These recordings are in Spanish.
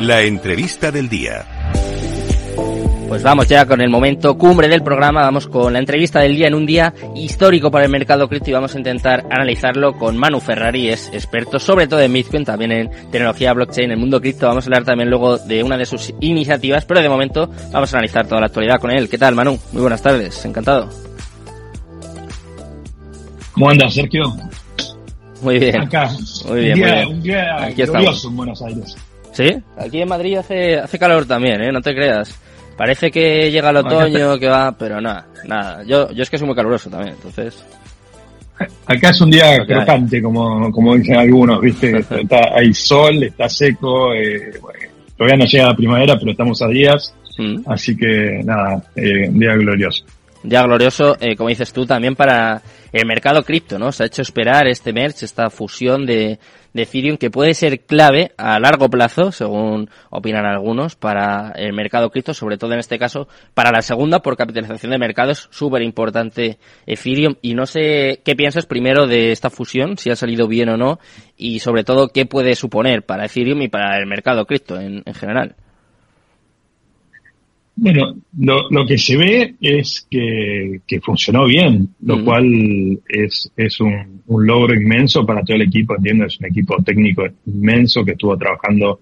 La entrevista del día. Pues vamos ya con el momento cumbre del programa, vamos con la entrevista del día en un día histórico para el mercado cripto y vamos a intentar analizarlo con Manu Ferrari, es experto sobre todo en Bitcoin, también en tecnología blockchain, en el mundo cripto, vamos a hablar también luego de una de sus iniciativas, pero de momento vamos a analizar toda la actualidad con él. ¿Qué tal Manu? Muy buenas tardes, encantado. ¿Cómo andas, Sergio? Muy bien. Acá. Muy bien, un día, muy bien. Un día Aquí glorioso estamos. en Buenos Aires. ¿Sí? Aquí en Madrid hace, hace calor también, ¿eh? No te creas. Parece que llega el otoño, que va, pero nada, nada. Yo, yo es que soy muy caluroso también, entonces... Acá es un día crocante, como, como dicen algunos, ¿viste? Está, hay sol, está seco, eh, bueno, todavía no llega la primavera, pero estamos a días, mm. así que nada, eh, un día glorioso. Ya glorioso, eh, como dices tú, también para el mercado cripto, ¿no? Se ha hecho esperar este merge, esta fusión de, de Ethereum que puede ser clave a largo plazo, según opinan algunos, para el mercado cripto, sobre todo en este caso para la segunda por capitalización de mercado es súper importante Ethereum y no sé qué piensas primero de esta fusión, si ha salido bien o no y sobre todo qué puede suponer para Ethereum y para el mercado cripto en, en general. Bueno, lo, lo que se ve es que, que funcionó bien, lo cual es, es un, un logro inmenso para todo el equipo, entiendo, es un equipo técnico inmenso que estuvo trabajando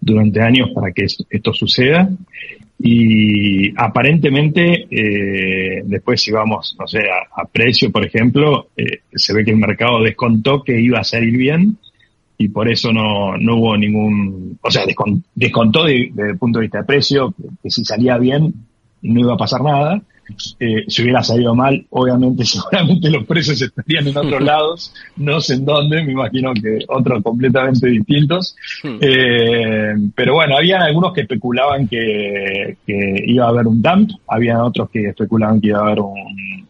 durante años para que es- esto suceda. Y aparentemente, eh, después si vamos, no sé, a, a precio, por ejemplo, eh, se ve que el mercado descontó que iba a salir bien y por eso no, no hubo ningún, o sea, descon- descontó de- desde el punto de vista de precio, que, que si salía bien no iba a pasar nada. Eh, si hubiera salido mal, obviamente, seguramente los precios estarían en otros lados, no sé en dónde, me imagino que otros completamente distintos. Hmm. Eh, pero bueno, había algunos que especulaban que, que iba a haber un dump, había otros que especulaban que iba a haber un-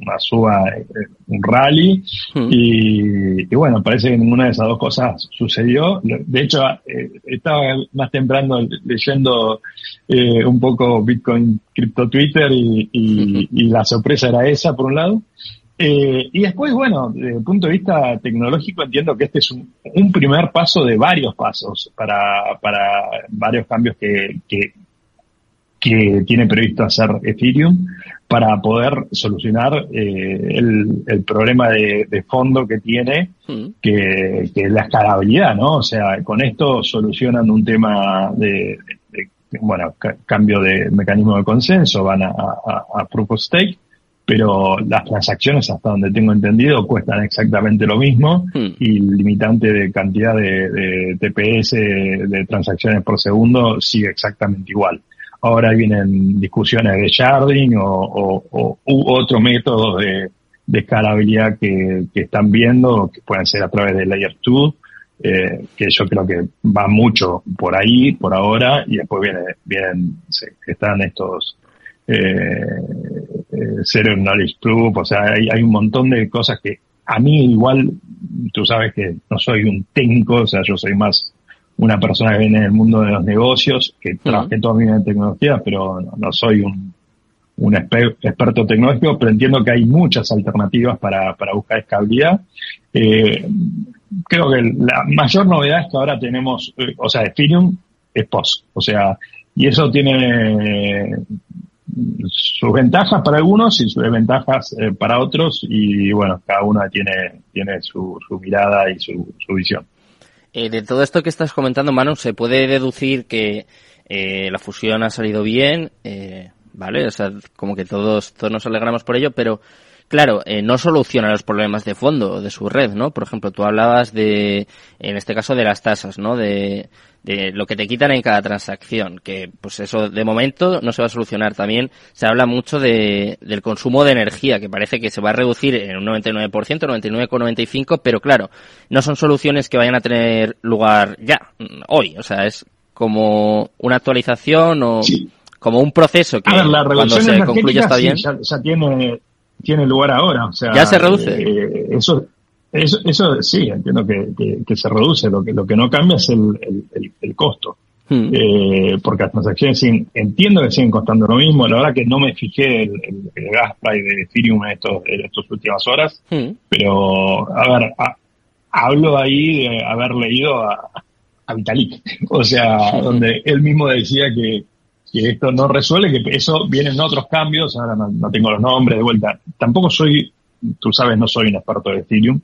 una suba, eh, un rally, Hmm. y, y bueno, parece que ninguna de esas dos cosas sucedió. De hecho, eh, estaba más temprano leyendo eh, un poco Bitcoin Crypto Twitter y, y- y la sorpresa era esa, por un lado. Eh, y después, bueno, desde el punto de vista tecnológico, entiendo que este es un, un primer paso de varios pasos para, para varios cambios que, que, que tiene previsto hacer Ethereum para poder solucionar eh, el, el problema de, de fondo que tiene, Hmm. que, que es la escalabilidad, ¿no? O sea, con esto solucionan un tema de, de- de, bueno, ca- cambio de mecanismo de consenso, van a, a, a Proof of Stake, pero las transacciones, hasta donde tengo entendido, cuestan exactamente lo mismo Hmm. y el limitante de cantidad de, de TPS de transacciones por segundo sigue exactamente igual. Ahora vienen discusiones de sharding o, o- o- otros métodos de, escalabilidad que, están viendo, que pueden ser a través de Layer 2, eh, que yo creo que va mucho por ahí, por ahora, y después viene, vienen, están estos eh, eh, Zero Knowledge Proof, o sea, hay, hay un montón de cosas que a mí igual, tú sabes que no soy un técnico, o sea, yo soy más una persona que viene del mundo de los negocios, que trabajé toda mi vida en tecnología, pero no, no soy un, experto tecnológico, pero entiendo que hay muchas alternativas para, para buscar escalabilidad. Eh, creo que la mayor novedad es que ahora tenemos, eh, o sea, Ethereum es POS, o sea, y eso tiene sus ventajas para algunos y sus desventajas eh, para otros y bueno, cada una tiene, tiene su, su mirada y su, su visión. Eh, de todo esto que estás comentando, Manu, se puede deducir que eh, la fusión ha salido bien, eh, ¿vale? O sea, como que todos, todos nos alegramos por ello, pero claro, eh, no soluciona los problemas de fondo de su red, ¿no? Por ejemplo, tú hablabas de, en este caso, de las tasas, ¿no? De, de lo que te quitan en cada transacción, que pues eso de momento no se va a solucionar. También se habla mucho de, del consumo de energía, que parece que se va a reducir en un 99%, 99,95%, pero claro, no son soluciones que vayan a tener lugar ya, mm, hoy. O sea, es como una actualización o Sí. como un proceso que A ver, la cuando se concluya está sí, bien. ya tiene, tiene lugar ahora. O sea, ¿Ya se reduce? eh, eso, eso, eso sí, entiendo que, que, que se reduce. Lo que, lo que no cambia es el, el, el, el costo. Hmm. Eh, porque las transacciones siguen, entiendo que siguen costando lo mismo. La verdad que no me fijé el, el, el gas price de Ethereum en, estos, en estas últimas horas. Hmm. Pero, a ver, a- hablo ahí de haber leído a, a Vitalik. O sea, donde él mismo decía que, que esto no resuelve, que eso vienen otros cambios, ahora no, tengo los nombres de vuelta. Tampoco soy, tú sabes, no soy un experto de Ethereum,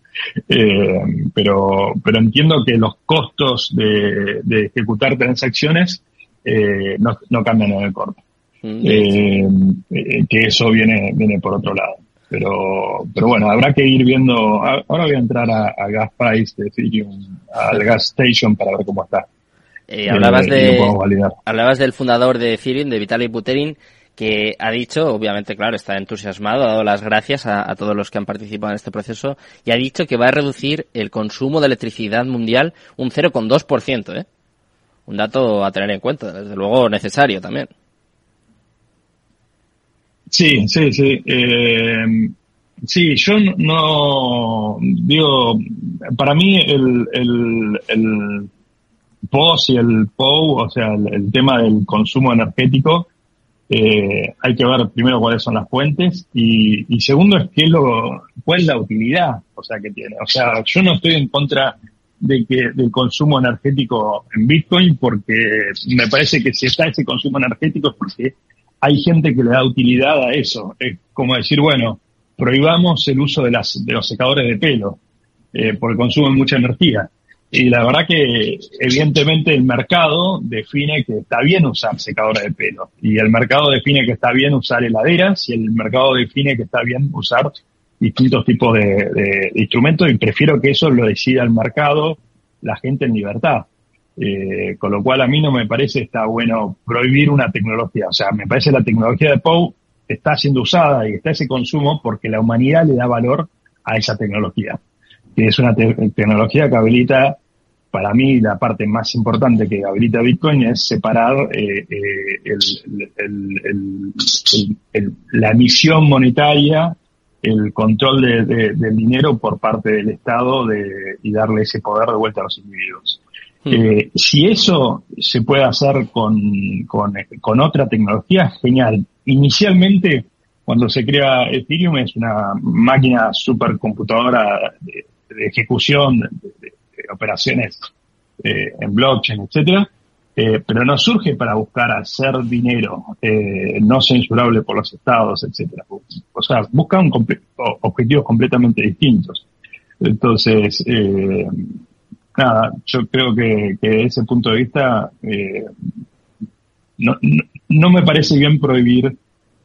eh, pero, pero entiendo que los costos de, de ejecutar transacciones eh, no, no cambian en el corto. Mm. Eh, eh, que eso viene, viene por otro lado. Pero, pero bueno, habrá que ir viendo. Ahora voy a entrar a, a Gas Price de Ethereum, al Gas Station para ver cómo está. Eh, hablabas, de, hablabas del fundador de Ethereum, de Vitaly Buterin, que ha dicho, obviamente, claro, está entusiasmado, ha dado las gracias a, a, todos los que han participado en este proceso y ha dicho que va a reducir el consumo de electricidad mundial un 0,2%, ¿eh? Un dato a tener en cuenta, desde luego necesario también. Sí, sí, sí. Eh, sí, yo no, digo, para mí el, el, el POS y el POU, o sea, el, tema del consumo energético, eh, hay que ver primero cuáles son las fuentes y, y segundo es qué lo, cuál es la utilidad, o sea, que tiene. O sea, yo no estoy en contra de que del consumo energético en Bitcoin porque me parece que si está ese consumo energético es porque hay gente que le da utilidad a eso. Es como decir, bueno, prohibamos el uso de, las, de los secadores de pelo, eh, porque consumen mucha energía. Y la verdad que evidentemente el mercado define que está bien usar secadores de pelo. Y el mercado define que está bien usar heladeras y el mercado define que está bien usar distintos tipos de, de instrumentos y prefiero que eso lo decida el mercado, la gente en libertad. Eh, con lo cual a mí no me parece está bueno prohibir una tecnología. O sea, me parece la tecnología de POU está siendo usada y está ese consumo porque la humanidad le da valor a esa tecnología. Que es una tecnología que habilita, para mí, la parte más importante que habilita Bitcoin es separar eh, eh, la emisión monetaria, el control del dinero por parte del Estado de, y darle ese poder de vuelta a los individuos. Hmm. Eh, si eso se puede hacer con, con, otra tecnología, genial. Inicialmente, cuando se crea Ethereum, es una máquina supercomputadora de, ejecución de, operaciones eh, en blockchain, etcétera, eh, pero no surge para buscar hacer dinero no censurable por los estados, etcétera. O sea, busca un objetivos completamente distintos. Entonces, eh, nada, yo creo que, que de ese punto de vista eh, no, no, me parece bien prohibir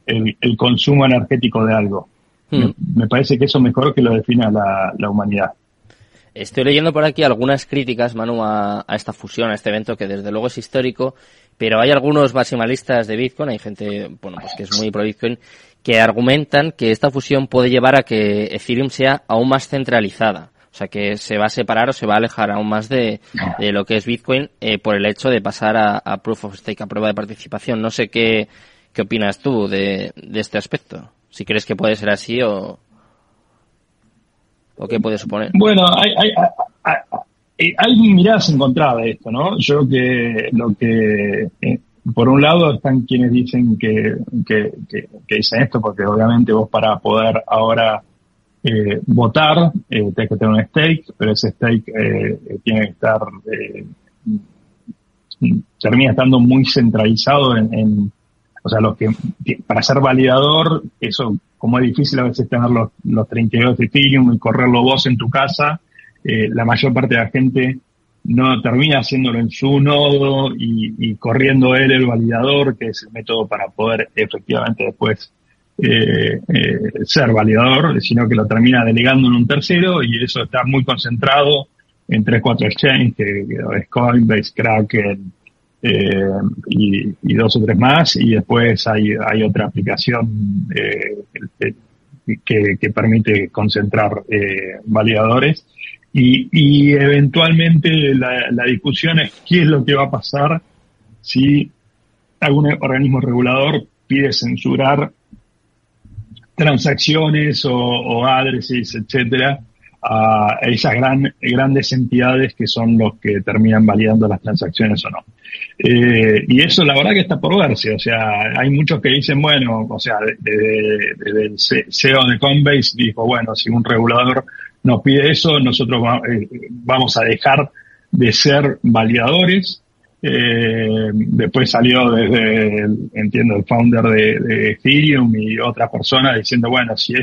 el, el consumo energético de algo. Hmm. Me, parece que eso mejor que lo defina la, la, humanidad. Estoy leyendo por aquí algunas críticas, Manu, a, esta fusión, a este evento que desde luego es histórico, pero hay algunos maximalistas de Bitcoin, hay gente, bueno, pues que es muy pro Bitcoin, que argumentan que esta fusión puede llevar a que Ethereum sea aún más centralizada. O sea que se va a separar o se va a alejar aún más de, lo que es Bitcoin eh, por el hecho de pasar a, a, Proof of Stake, a prueba de participación. No sé qué, qué opinas tú de, de este aspecto. Si crees que puede ser así o, o qué puede suponer. Bueno, hay, hay, hay, hay miradas encontradas de esto, ¿no? Yo que lo que eh, por un lado están quienes dicen que, que, que, que, dicen esto porque obviamente vos para poder ahora eh, votar, eh, que tener un stake, pero ese stake eh, tiene que estar, eh, termina estando muy centralizado en, en, o sea, los que, para ser validador, eso, como es difícil a veces tener los, los 32 de Ethereum y correrlo vos en tu casa, eh, la mayor parte de la gente no termina haciéndolo en su nodo y, y corriendo él el validador, que es el método para poder efectivamente después eh, eh, ser validador, sino que lo termina delegando en un tercero y eso está muy concentrado en tres, cuatro exchanges, que, es Coinbase, Kraken eh, y, dos o tres más, y después hay, otra aplicación eh, que, que, permite concentrar eh, validadores. Y, eventualmente la, discusión es qué es lo que va a pasar si algún organismo regulador pide censurar transacciones o, o adreses, etcétera, a esas gran, grandes entidades que son los que terminan validando las transacciones o no. Eh, y eso la verdad que está por verse, o sea, hay muchos que dicen, bueno, o sea, desde, el CEO de Coinbase dijo, bueno, si un regulador nos pide eso, nosotros eh, vamos a dejar de ser validadores. Eh, después salió desde, entiendo, el founder de, Ethereum y otras personas diciendo, bueno, si,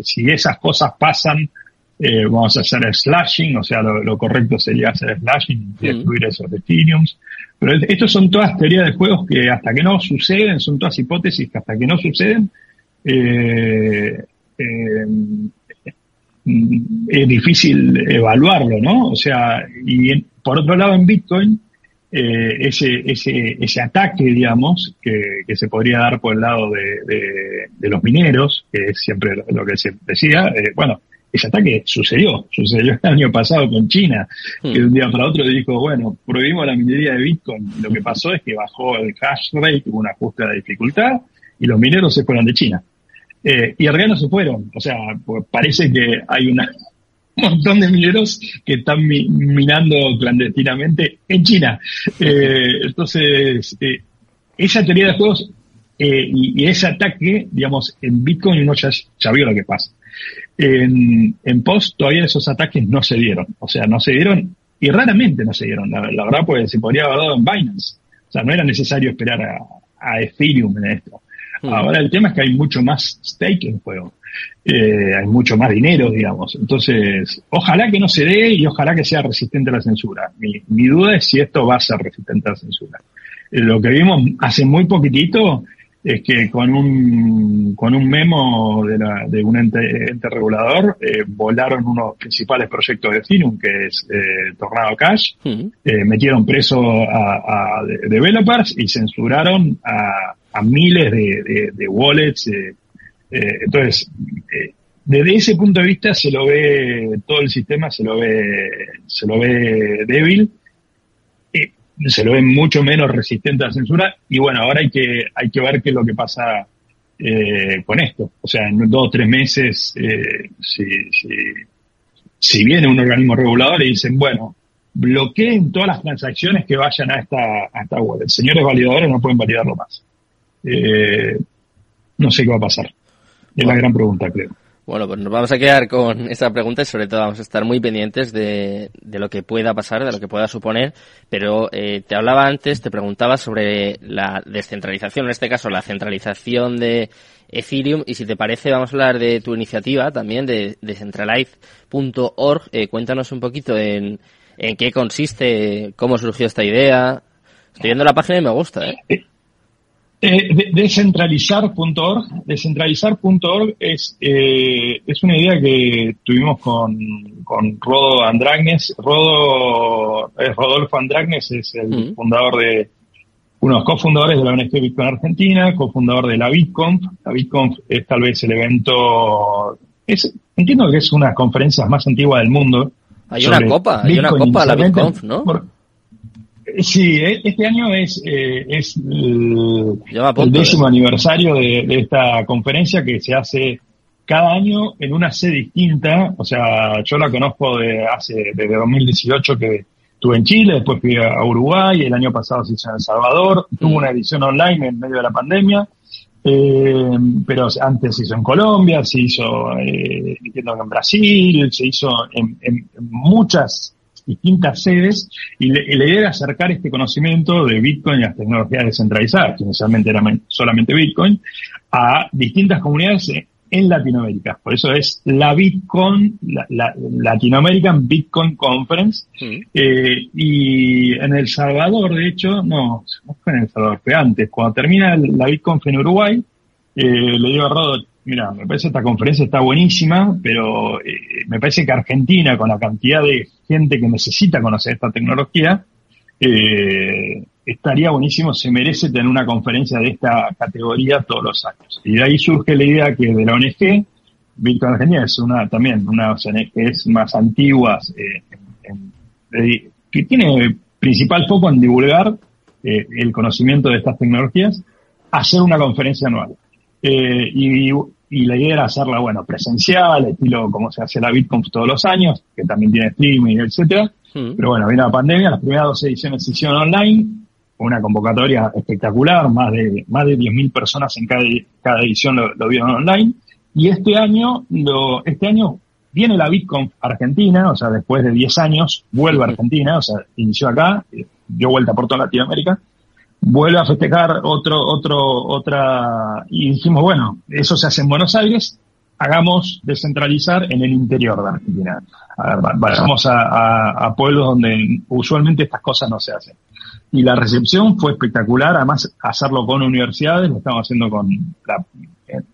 si esas cosas pasan, eh, vamos a hacer slashing, o sea, lo, correcto sería hacer slashing y destruir esos Ethereums. Pero estos son todas teorías de juegos que hasta que no suceden, son todas hipótesis que hasta que no suceden, eh, eh, es difícil evaluarlo, ¿no? O sea, y por otro lado en Bitcoin, eh, ese, ese, ese ataque, digamos, que, que, se podría dar por el lado de, de, los mineros, que es siempre lo, que se decía, eh, bueno, ese ataque sucedió, sucedió el año pasado con China, que de un día para otro dijo, bueno, prohibimos la minería de Bitcoin. Lo que pasó es que bajó el hash rate, hubo un ajuste de dificultad, y los mineros se fueron de China. Eh, y no se fueron. O sea, pues parece que hay un montón de mineros que están minando clandestinamente en China. Eh, entonces, eh, esa teoría de juegos eh, y, ese ataque, digamos, en Bitcoin uno ya, ya vio lo que pasa. En, en Post todavía esos ataques no se dieron. O sea, no se dieron y raramente no se dieron. La, verdad, pues se podría haber dado en Binance. O sea, no era necesario esperar a, a Ethereum en esto. Hmm. Ahora el tema es que hay mucho más stake en juego. Eh, hay mucho más dinero, digamos. Entonces, ojalá que no se dé y ojalá que sea resistente a la censura. Mi, mi duda es si esto va a ser resistente a la censura. Eh, lo que vimos hace muy poquitito es que con un, con un memo de, la, de un ente, ente regulador eh, volaron unos principales proyectos de Ethereum, que es eh, Tornado Cash, eh, metieron preso a, a, developers y censuraron a, a miles de, de, wallets. Eh, eh, entonces, eh, desde ese punto de vista se lo ve, todo el sistema se lo ve, se lo ve débil, se lo ve mucho menos resistente a la censura y bueno, ahora hay que, hay que ver qué es lo que pasa con esto. O sea, en dos o tres meses, si, si, si viene un organismo regulador y dicen, bueno, bloqueen todas las transacciones que vayan a esta, a esta wallet. Señores validadores no pueden validarlo más eh, no sé qué va a pasar. Es la gran pregunta, creo. Bueno, pues nos vamos a quedar con esa pregunta y sobre todo vamos a estar muy pendientes de, lo que pueda pasar, de lo que pueda suponer. Pero eh, te hablaba antes, te preguntaba sobre la descentralización, en este caso la centralización de Ethereum. Y si te parece, vamos a hablar de tu iniciativa también, de decentralize.org. Eh, cuéntanos un poquito en, en qué consiste, cómo surgió esta idea. Estoy viendo la página y me gusta, ¿eh? Eh eh, descentralizar.org, descentralizar.org es, eh, es una idea que tuvimos con, con Rodo Andragnes. Rodo, es Rodolfo Andragnes es el fundador de, uno de los cofundadores de la ONG Bitcoin Argentina, cofundador de la BitConf. La BitConf es tal vez el evento, es, entiendo que es una de las conferencias más antiguas del mundo. Hay una copa, hay una copa la BitConf, ¿no? Sí, e, este año es, eh, es el, décimo aniversario de, esta conferencia que se hace cada año en una sede distinta. O sea, yo la conozco de hace, desde 2018 que estuve en Chile, después fui a Uruguay, el año pasado se hizo en El Salvador, tuvo mm. una edición online en medio de la pandemia. Eh, pero antes se hizo en Colombia, se hizo eh, en Brasil, se hizo en, en muchas distintas sedes y, la idea era acercar este conocimiento de Bitcoin y las tecnologías descentralizadas, que inicialmente era solamente Bitcoin, a distintas comunidades en Latinoamérica. Por eso es la Bitcoin, la, la Latin American Bitcoin Conference. Eh, y en El Salvador, de hecho, no, no fue en El Salvador, fue antes. Cuando termina la Bitcoin en Uruguay, eh, le digo a Rodo, mira, me parece esta conferencia está buenísima, pero eh, me parece que Argentina, con la cantidad de gente que necesita conocer esta tecnología, eh, estaría buenísimo, se merece tener una conferencia de esta categoría todos los años. Y de ahí surge la idea que de la ONG, Bitcoin Argentina es una también una ONG que es más antigua, eh, que tiene principal foco en divulgar el conocimiento de estas tecnologías, hacer una conferencia anual. Eh, y, y, la idea era hacerla, bueno, presencial, estilo como se hace la BitConf todos los años, que también tiene streaming, etcétera. Hmm. Pero bueno, vino la pandemia, las primeras dos ediciones se hicieron online, una convocatoria espectacular, más de, más de 10.000 personas en cada, cada edición lo, vieron online. Y este año, lo, este año viene la Bitcoin Argentina, o sea, después de 10 años, vuelve a Argentina, o sea, inició acá, dio vuelta por toda Latinoamérica, vuelve a festejar otro, otro, otra, y dijimos, bueno, eso se hace en Buenos Aires, hagamos descentralizar en el interior de Argentina. A vayamos a, a, pueblos donde usualmente estas cosas no se hacen. Y la recepción fue espectacular, además hacerlo con universidades, lo estamos haciendo con la,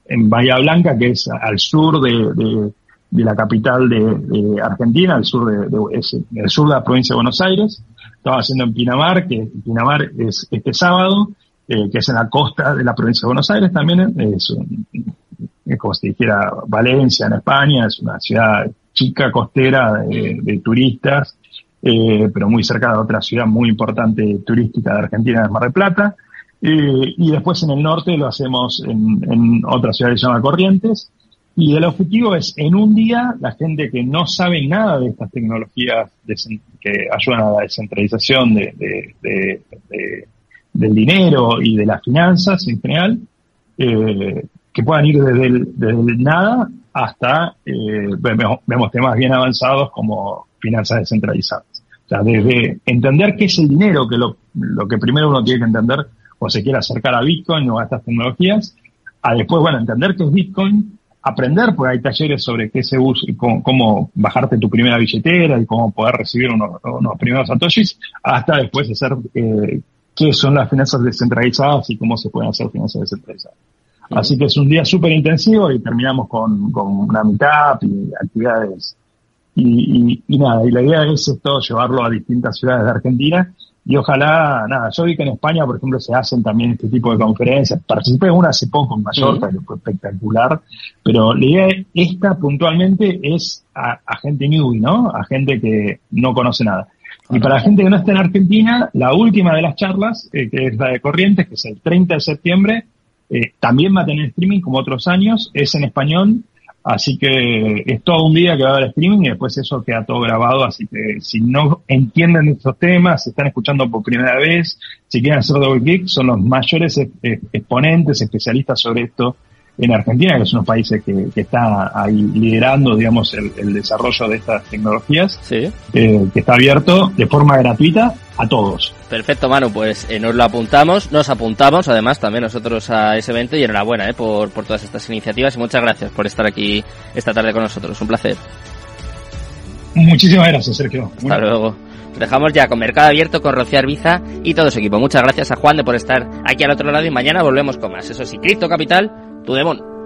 en Bahía Blanca, que es al sur de, de, la capital de, Argentina, al sur de, el sur de la provincia de Buenos Aires. Estamos haciendo en Pinamar, que Pinamar es este sábado, eh, que es en la costa de la provincia de Buenos Aires también, es, es como si dijera Valencia en España, es una ciudad chica costera de, turistas, eh, pero muy cerca de otra ciudad muy importante turística de Argentina, es Mar del Plata. Eh, y después en el norte lo hacemos en, en otra ciudad que se llama Corrientes. Y el objetivo es, en un día, la gente que no sabe nada de estas tecnologías que ayudan a la descentralización de, de, del dinero y de las finanzas en general, eh, que puedan ir desde el, desde el nada hasta, eh, vemos, vemos, temas bien avanzados como finanzas descentralizadas. O sea, desde entender qué es el dinero, que lo, lo que primero uno tiene que entender o se quiere acercar a Bitcoin o a estas tecnologías, a después, bueno, entender qué es Bitcoin, aprender, porque hay talleres sobre qué se usa y cómo, bajarte tu primera billetera y cómo poder recibir unos, unos primeros satoshis, hasta después hacer eh, qué son las finanzas descentralizadas y cómo se pueden hacer finanzas descentralizadas. Así que es un día súper intensivo y terminamos con, con una mitad y actividades. Y, y, nada, y la idea es esto, llevarlo a distintas ciudades de Argentina. Y ojalá, nada, yo vi que en España, por ejemplo, se hacen también este tipo de conferencias. Participé en una hace poco en Mallorca, que fue espectacular. Pero la idea esta puntualmente es a, a gente newbie, ¿no? A gente que no conoce nada. Y para la gente que no está en Argentina, la última de las charlas, eh, que es la de Corrientes, que es el 30 de septiembre, eh, también va a tener streaming como otros años, es en español, así que es todo un día que va a haber streaming y después eso queda todo grabado, así que si no entienden estos temas, se están escuchando por primera vez, si quieren hacer double click, son los mayores exponentes, especialistas sobre esto en Argentina, que es uno de los países que, que está ahí liderando, digamos, el, el, desarrollo de estas tecnologías, sí. eh, que está abierto de forma gratuita a todos. Perfecto, Manu, pues eh, nos lo apuntamos, nos apuntamos además también nosotros a ese evento y enhorabuena eh, por, por todas estas iniciativas y muchas gracias por estar aquí esta tarde con nosotros. Un placer. Muchísimas gracias, Sergio. Hasta luego. Dejamos ya con Mercado Abierto, con Rocío Arbiza y todo su equipo. Muchas gracias a Juan de por estar aquí al otro lado y mañana volvemos con más. Eso sí, Cripto Capital Tudemón.